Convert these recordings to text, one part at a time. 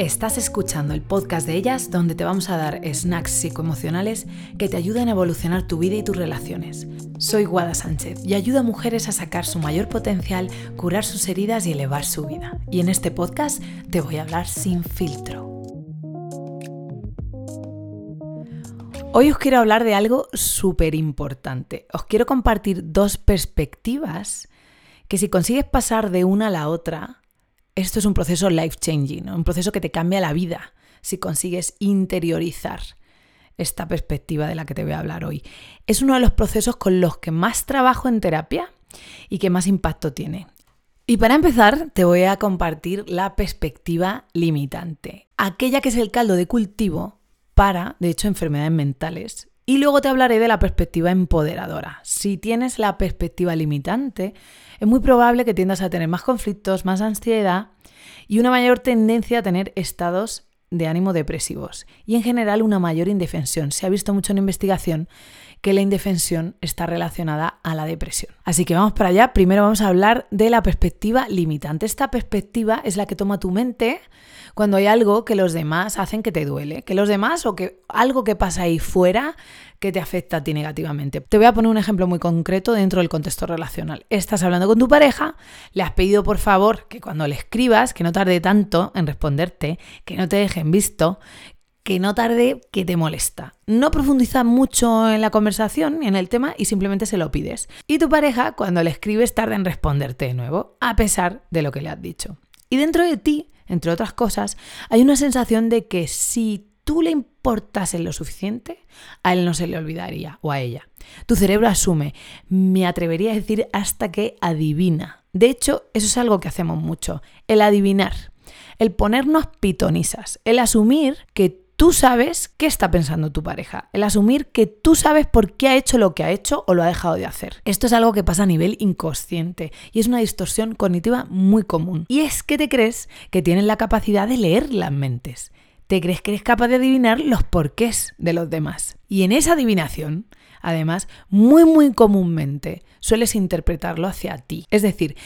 Estás escuchando el podcast de ellas donde te vamos a dar snacks psicoemocionales que te ayuden a evolucionar tu vida y tus relaciones. Soy Guada Sánchez y ayudo a mujeres a sacar su mayor potencial, curar sus heridas y elevar su vida. Y en este podcast te voy a hablar sin filtro. Hoy os quiero hablar de algo súper importante. Os quiero compartir dos perspectivas que si consigues pasar de una a la otra, esto es un proceso life changing, un proceso que te cambia la vida si consigues interiorizar esta perspectiva de la que te voy a hablar hoy. Es uno de los procesos con los que más trabajo en terapia y que más impacto tiene. Y para empezar, te voy a compartir la perspectiva limitante, aquella que es el caldo de cultivo para, de hecho, enfermedades mentales. Y luego te hablaré de la perspectiva empoderadora. Si tienes la perspectiva limitante, es muy probable que tiendas a tener más conflictos, más ansiedad y una mayor tendencia a tener estados de ánimo depresivos y en general una mayor indefensión. Se ha visto mucho en investigación que la indefensión está relacionada a la depresión. Así que vamos para allá. Primero vamos a hablar de la perspectiva limitante. Esta perspectiva es la que toma tu mente cuando hay algo que los demás hacen que te duele, que los demás o que algo que pasa ahí fuera que te afecta a ti negativamente. Te voy a poner un ejemplo muy concreto dentro del contexto relacional. Estás hablando con tu pareja, le has pedido por favor que cuando le escribas, que no tarde tanto en responderte, que no te dejen visto, que no tarde, que te molesta. No profundiza mucho en la conversación ni en el tema y simplemente se lo pides. Y tu pareja, cuando le escribes, tarda en responderte de nuevo, a pesar de lo que le has dicho. Y dentro de ti, entre otras cosas, hay una sensación de que si tú le importas en lo suficiente, a él no se le olvidaría o a ella. Tu cerebro asume, me atrevería a decir hasta que adivina. De hecho, eso es algo que hacemos mucho, el adivinar, el ponernos pitonisas, el asumir que tú sabes qué está pensando tu pareja, el asumir que tú sabes por qué ha hecho lo que ha hecho o lo ha dejado de hacer. Esto es algo que pasa a nivel inconsciente y es una distorsión cognitiva muy común. Y es que te crees que tienes la capacidad de leer las mentes. Te crees que eres capaz de adivinar los porqués de los demás. Y en esa adivinación, además, muy muy comúnmente sueles interpretarlo hacia ti. Es decir,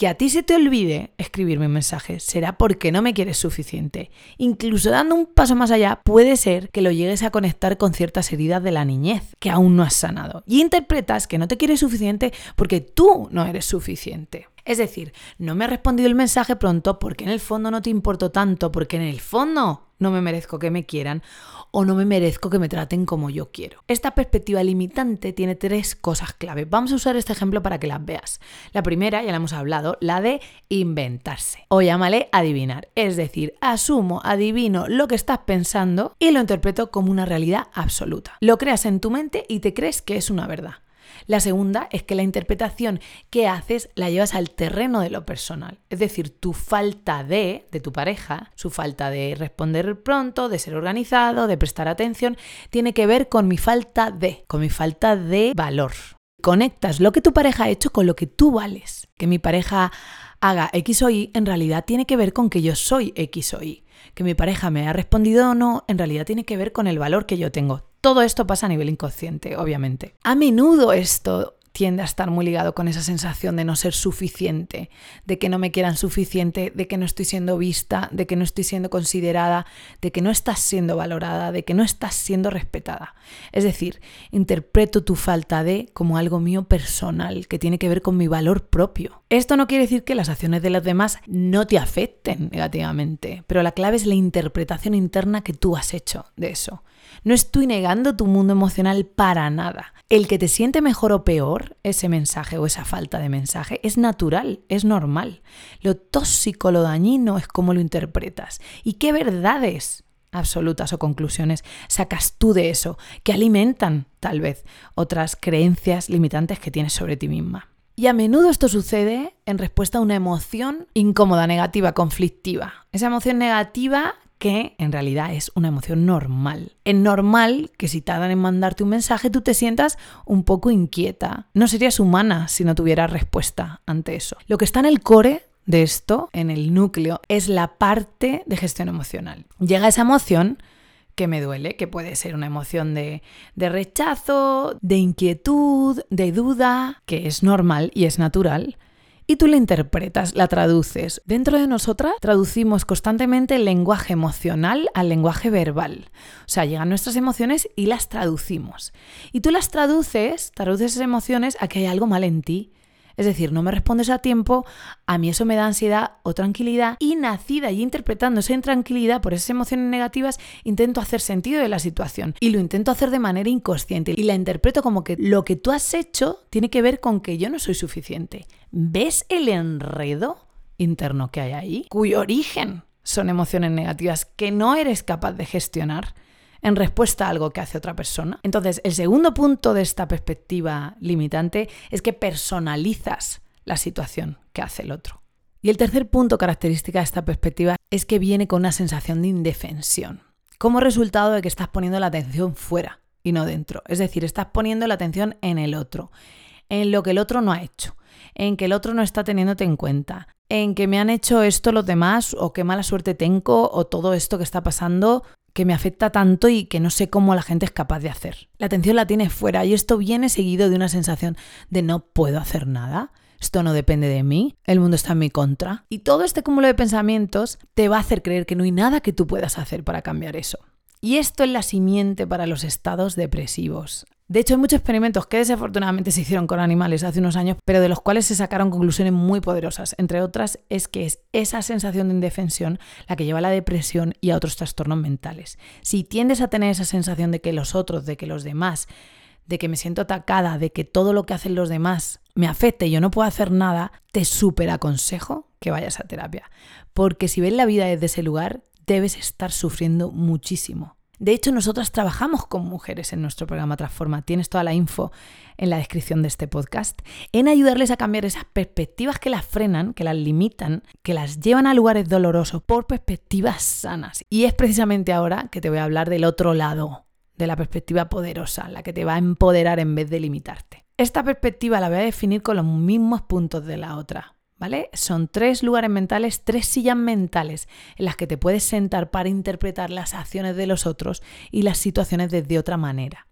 que a ti se te olvide escribirme un mensaje será porque no me quieres suficiente. Incluso dando un paso más allá, puede ser que lo llegues a conectar con ciertas heridas de la niñez que aún no has sanado. Y interpretas que no te quieres suficiente porque tú no eres suficiente. Es decir, no me ha respondido el mensaje pronto porque en el fondo no te importo tanto, porque en el fondo no me merezco que me quieran o no me merezco que me traten como yo quiero. Esta perspectiva limitante tiene tres cosas clave. Vamos a usar este ejemplo para que las veas. La primera, ya la hemos hablado, la de inventarse o llámale adivinar. Es decir, asumo, adivino lo que estás pensando y lo interpreto como una realidad absoluta. Lo creas en tu mente y te crees que es una verdad. La segunda es que la interpretación que haces la llevas al terreno de lo personal. Es decir, tu falta de, de tu pareja, su falta de responder pronto, de ser organizado, de prestar atención, tiene que ver con mi falta de, con mi falta de valor. Conectas lo que tu pareja ha hecho con lo que tú vales. Que mi pareja haga X o Y en realidad tiene que ver con que yo soy X o Y. Que mi pareja me ha respondido o no, en realidad tiene que ver con el valor que yo tengo. Todo esto pasa a nivel inconsciente, obviamente. A menudo esto tiende a estar muy ligado con esa sensación de no ser suficiente, de que no me quieran suficiente, de que no estoy siendo vista, de que no estoy siendo considerada, de que no estás siendo valorada, de que no estás siendo respetada. Es decir, interpreto tu falta de como algo mío personal, que tiene que ver con mi valor propio. Esto no quiere decir que las acciones de los demás no te afecten negativamente, pero la clave es la interpretación interna que tú has hecho de eso. No estoy negando tu mundo emocional para nada. El que te siente mejor o peor ese mensaje o esa falta de mensaje es natural, es normal. Lo tóxico, lo dañino es cómo lo interpretas. ¿Y qué verdades absolutas o conclusiones sacas tú de eso que alimentan tal vez otras creencias limitantes que tienes sobre ti misma? Y a menudo esto sucede en respuesta a una emoción incómoda, negativa, conflictiva. Esa emoción negativa que en realidad es una emoción normal. Es normal que si tardan en mandarte un mensaje tú te sientas un poco inquieta. No serías humana si no tuvieras respuesta ante eso. Lo que está en el core de esto, en el núcleo, es la parte de gestión emocional. Llega esa emoción que me duele, que puede ser una emoción de, de, rechazo, de inquietud, de duda, que es normal y es natural, y tú la interpretas, la traduces. Dentro de nosotras traducimos constantemente el lenguaje emocional al lenguaje verbal. O sea, llegan nuestras emociones y las traducimos. Y tú las traduces, traduces esas emociones a que hay algo mal en ti es decir, no me respondes a tiempo, a mí eso me da ansiedad o tranquilidad y nacida y interpretando esa intranquilidad por esas emociones negativas, intento hacer sentido de la situación y lo intento hacer de manera inconsciente y la interpreto como que lo que tú has hecho tiene que ver con que yo no soy suficiente. ¿Ves el enredo interno que hay ahí? Cuyo origen son emociones negativas que no eres capaz de gestionar en respuesta a algo que hace otra persona. Entonces, el segundo punto de esta perspectiva limitante es que personalizas la situación que hace el otro. Y el tercer punto característica de esta perspectiva es que viene con una sensación de indefensión, como resultado de que estás poniendo la atención fuera y no dentro. Es decir, estás poniendo la atención en el otro, en lo que el otro no ha hecho, en que el otro no está teniéndote en cuenta, en que me han hecho esto los demás o qué mala suerte tengo o todo esto que está pasando que me afecta tanto y que no sé cómo la gente es capaz de hacer. La atención la tiene fuera y esto viene seguido de una sensación de no puedo hacer nada. Esto no depende de mí, el mundo está en mi contra. Y todo este cúmulo de pensamientos te va a hacer creer que no hay nada que tú puedas hacer para cambiar eso. Y esto es la simiente para los estados depresivos. De hecho, hay muchos experimentos que desafortunadamente se hicieron con animales hace unos años, pero de los cuales se sacaron conclusiones muy poderosas. Entre otras, es que es esa sensación de indefensión la que lleva a la depresión y a otros trastornos mentales. Si tiendes a tener esa sensación de que los otros, de que los demás, de que me siento atacada, de que todo lo que hacen los demás me afecta y yo no puedo hacer nada, te súper aconsejo que vayas a terapia. Porque si ves la vida desde ese lugar, debes estar sufriendo muchísimo. De hecho, nosotras trabajamos con mujeres en nuestro programa Transforma. Tienes toda la info en la descripción de este podcast. En ayudarles a cambiar esas perspectivas que las frenan, que las limitan, que las llevan a lugares dolorosos por perspectivas sanas. Y es precisamente ahora que te voy a hablar del otro lado, de la perspectiva poderosa, la que te va a empoderar en vez de limitarte. Esta perspectiva la voy a definir con los mismos puntos de la otra. Son tres lugares mentales, tres sillas mentales en las que te puedes sentar para interpretar las acciones de los otros y las situaciones desde otra manera.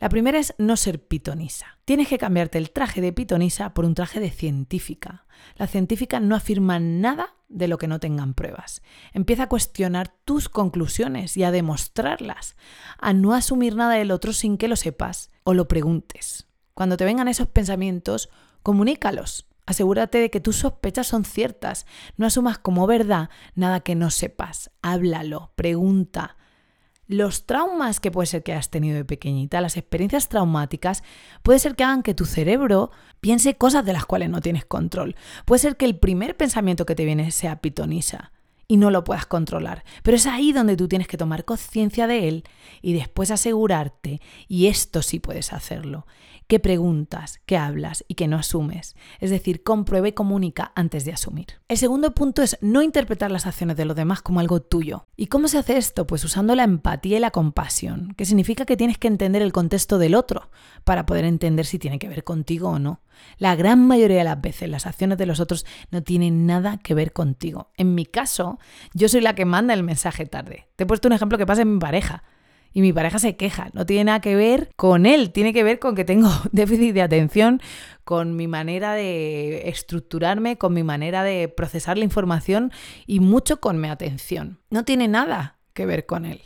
La primera es no ser pitonisa. Tienes que cambiarte el traje de pitonisa por un traje de científica. Las científicas no afirman nada de lo que no tengan pruebas. Empieza a cuestionar tus conclusiones y a demostrarlas, a no asumir nada del otro sin que lo sepas o lo preguntes. Cuando te vengan esos pensamientos, comunícalos Asegúrate de que tus sospechas son ciertas. No asumas como verdad nada que no sepas. Háblalo, pregunta. Los traumas que puede ser que hayas tenido de pequeñita, las experiencias traumáticas, puede ser que hagan que tu cerebro piense cosas de las cuales no tienes control. Puede ser que el primer pensamiento que te viene sea pitonisa y no lo puedas controlar. Pero es ahí donde tú tienes que tomar conciencia de él y después asegurarte, y esto sí puedes hacerlo, qué preguntas, qué hablas y qué no asumes. Es decir, compruebe y comunica antes de asumir. El segundo punto es no interpretar las acciones de los demás como algo tuyo. ¿Y cómo se hace esto? Pues usando la empatía y la compasión, que significa que tienes que entender el contexto del otro para poder entender si tiene que ver contigo o no. La gran mayoría de las veces las acciones de los otros no tienen nada que ver contigo. En mi caso, yo soy la que manda el mensaje tarde. Te he puesto un ejemplo que pasa en mi pareja y mi pareja se queja. No tiene nada que ver con él, tiene que ver con que tengo déficit de atención, con mi manera de estructurarme, con mi manera de procesar la información y mucho con mi atención. No tiene nada que ver con él.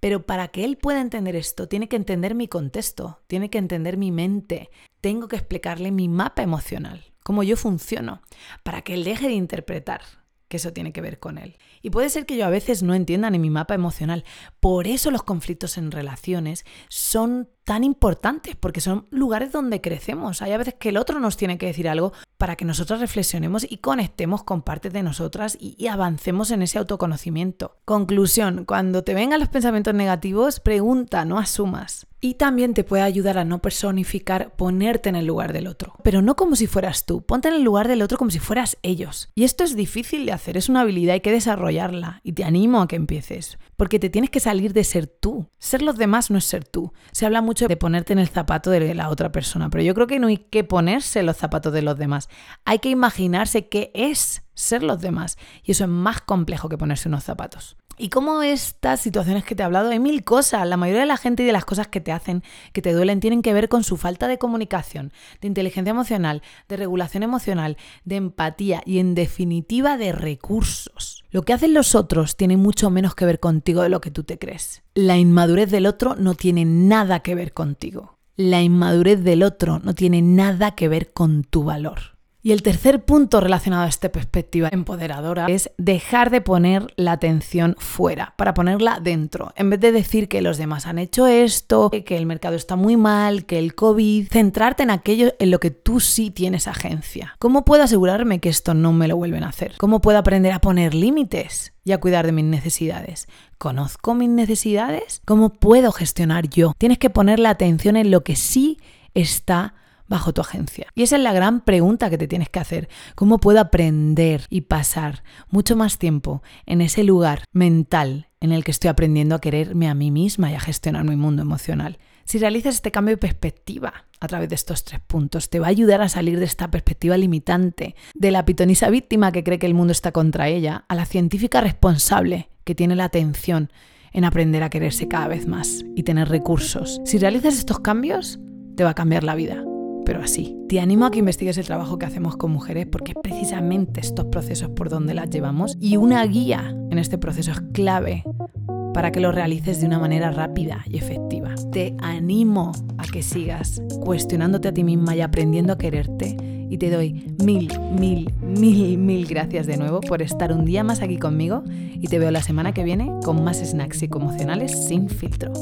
Pero para que él pueda entender esto, tiene que entender mi contexto, tiene que entender mi mente, tengo que explicarle mi mapa emocional, cómo yo funciono, para que él deje de interpretar que eso tiene que ver con él. Y puede ser que yo a veces no entienda ni mi mapa emocional. Por eso los conflictos en relaciones son tan importantes, porque son lugares donde crecemos. Hay a veces que el otro nos tiene que decir algo para que nosotros reflexionemos y conectemos con partes de nosotras y, avancemos en ese autoconocimiento. Conclusión, cuando te vengan los pensamientos negativos, pregunta, no asumas. Y también te puede ayudar a no personificar, ponerte en el lugar del otro. Pero no como si fueras tú, ponte en el lugar del otro como si fueras ellos. Y esto es difícil de hacer, es una habilidad, hay que desarrollarla. Y te animo a que empieces, porque te tienes que salir de ser tú. Ser los demás no es ser tú. Se habla mucho de ponerte en el zapato de la otra persona, pero yo creo que no hay que ponerse los zapatos de los demás. Hay que imaginarse qué es ser los demás. Y eso es más complejo que ponerse unos zapatos. Y como estas situaciones que te he hablado, hay mil cosas. La mayoría de la gente y de las cosas que te hacen, que te duelen, tienen que ver con su falta de comunicación, de inteligencia emocional, de regulación emocional, de empatía y en definitiva de recursos. Lo que hacen los otros tiene mucho menos que ver contigo de lo que tú te crees. La inmadurez del otro no tiene nada que ver contigo. La inmadurez del otro no tiene nada que ver con tu valor. Y el tercer punto relacionado a esta perspectiva empoderadora es dejar de poner la atención fuera para ponerla dentro. En vez de decir que los demás han hecho esto, que el mercado está muy mal, que el COVID, centrarte en aquello en lo que tú sí tienes agencia. ¿Cómo puedo asegurarme que esto no me lo vuelven a hacer? ¿Cómo puedo aprender a poner límites? y a cuidar de mis necesidades. ¿Conozco mis necesidades? ¿Cómo puedo gestionar yo? Tienes que poner la atención en lo que sí está bajo tu agencia? Y esa es la gran pregunta que te tienes que hacer. ¿Cómo puedo aprender y pasar mucho más tiempo en ese lugar mental en el que estoy aprendiendo a quererme a mí misma y a gestionar mi mundo emocional? Si realizas este cambio de perspectiva a través de estos tres puntos, te va a ayudar a salir de esta perspectiva limitante, de la pitonisa víctima que cree que el mundo está contra ella, a la científica responsable que tiene la atención en aprender a quererse cada vez más y tener recursos. Si realizas estos cambios, te va a cambiar la vida pero así. Te animo a que investigues el trabajo que hacemos con mujeres porque es precisamente estos procesos por donde las llevamos y una guía en este proceso es clave para que lo realices de una manera rápida y efectiva. Te animo a que sigas cuestionándote a ti misma y aprendiendo a quererte y te doy mil, mil, mil, mil gracias de nuevo por estar un día más aquí conmigo y te veo la semana que viene con más snacks psicoemocionales sin filtro.